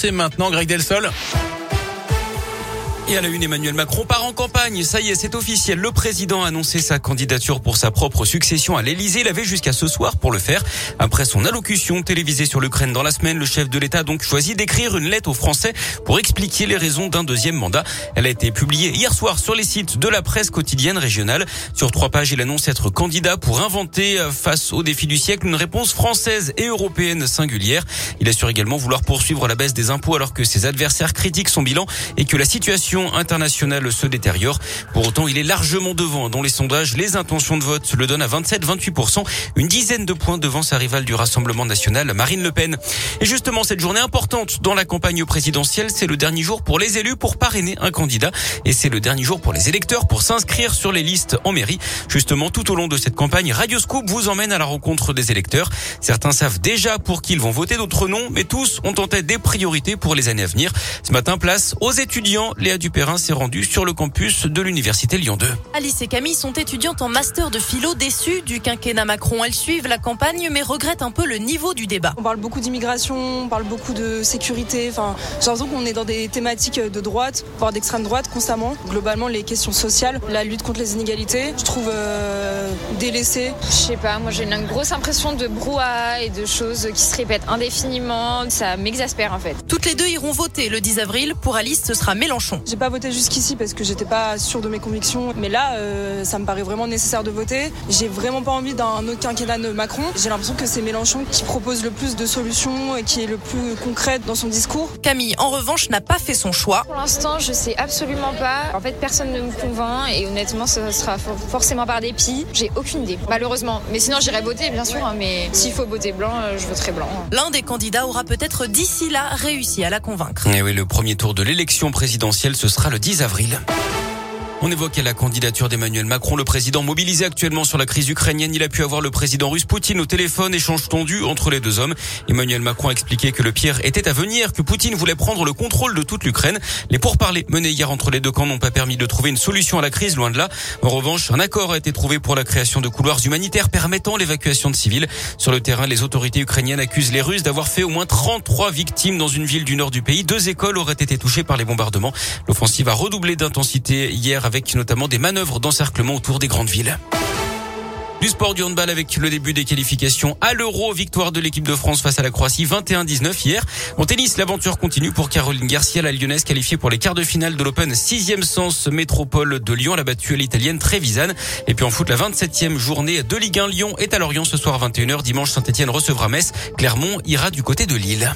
C'est maintenant Greg Delsol. Et à la une, Emmanuel Macron part en campagne. Ça y est, c'est officiel. Le président a annoncé sa candidature pour sa propre succession à l'Elysée. Il avait jusqu'à ce soir pour le faire. Après son allocution télévisée sur l'Ukraine dans la semaine, le chef de l'État a donc choisi d'écrire une lettre aux Français pour expliquer les raisons d'un deuxième mandat. Elle a été publiée hier soir sur les sites de la presse quotidienne régionale. Sur trois pages, il annonce être candidat pour inventer euh, face aux défis du siècle une réponse française et européenne singulière. Il assure également vouloir poursuivre la baisse des impôts alors que ses adversaires critiquent son bilan et que la situation internationale se détériore. Pour autant, il est largement devant dans les sondages. Les intentions de vote le donnent à 27-28%, une dizaine de points devant sa rivale du Rassemblement national, Marine Le Pen. Et justement, cette journée importante dans la campagne présidentielle, c'est le dernier jour pour les élus pour parrainer un candidat et c'est le dernier jour pour les électeurs pour s'inscrire sur les listes en mairie. Justement, tout au long de cette campagne, Radio Scoop vous emmène à la rencontre des électeurs. Certains savent déjà pour qui ils vont voter, d'autres non, mais tous ont en tête des priorités pour les années à venir. Ce matin, place aux étudiants. Léa Dupérin s'est rendue sur le campus de l'université Lyon 2. Alice et Camille sont étudiantes en master de philo déçues du quinquennat Macron. Elles suivent la campagne mais regrettent un peu le niveau du débat. On parle beaucoup d'immigration, on parle beaucoup de sécurité. Enfin, j'ai l'impression qu'on est dans des thématiques de droite, voire d'extrême droite constamment. Globalement, les questions sociales, la lutte contre les inégalités, je trouve euh, délaissée. Je sais pas, moi j'ai une grosse impression de brouhaha et de choses qui se répètent indéfiniment. Ça m'exaspère en fait. Toutes les deux iront voter le 10 avril. Pour Alice, ce sera Mélenchon. J'ai pas voté jusqu'ici parce que j'étais pas sûre de mes convictions, mais là, euh, ça me paraît vraiment nécessaire de voter. J'ai vraiment pas envie d'un autre quinquennat de Macron. J'ai l'impression que c'est Mélenchon qui propose le plus de solutions et qui est le plus concret dans son discours. Camille, en revanche, n'a pas fait son choix. Pour l'instant, je sais absolument pas. En fait, personne ne me convainc et honnêtement, ce sera forcément par dépit. J'ai aucune idée, malheureusement. Mais sinon, j'irai voter, bien sûr. hein, mais s'il faut voter blanc, euh, je voterai blanc. L'un des candidats aura peut-être d'ici là réussi à la convaincre. Et oui, le premier tour de l'élection présidentielle, ce sera le 10 avril. On évoquait la candidature d'Emmanuel Macron, le président mobilisé actuellement sur la crise ukrainienne. Il a pu avoir le président russe Poutine au téléphone, échange tendu entre les deux hommes. Emmanuel Macron a expliqué que le pire était à venir, que Poutine voulait prendre le contrôle de toute l'Ukraine. Les pourparlers menés hier entre les deux camps n'ont pas permis de trouver une solution à la crise, loin de là. En revanche, un accord a été trouvé pour la création de couloirs humanitaires permettant l'évacuation de civils. Sur le terrain, les autorités ukrainiennes accusent les Russes d'avoir fait au moins 33 victimes dans une ville du nord du pays. Deux écoles auraient été touchées par les bombardements. L'offensive a redoublé d'intensité hier avec notamment des manœuvres d'encerclement autour des grandes villes. Du sport du handball avec le début des qualifications à l'Euro, victoire de l'équipe de France face à la Croatie 21-19 hier. En tennis, l'aventure continue pour Caroline Garcia, la lyonnaise qualifiée pour les quarts de finale de l'Open 6e sens métropole de Lyon. Elle a battu l'italienne Trevisan. Et puis en foot, la 27e journée de Ligue 1 Lyon est à Lorient ce soir 21h. Dimanche, Saint-Etienne recevra Metz. Clermont ira du côté de Lille.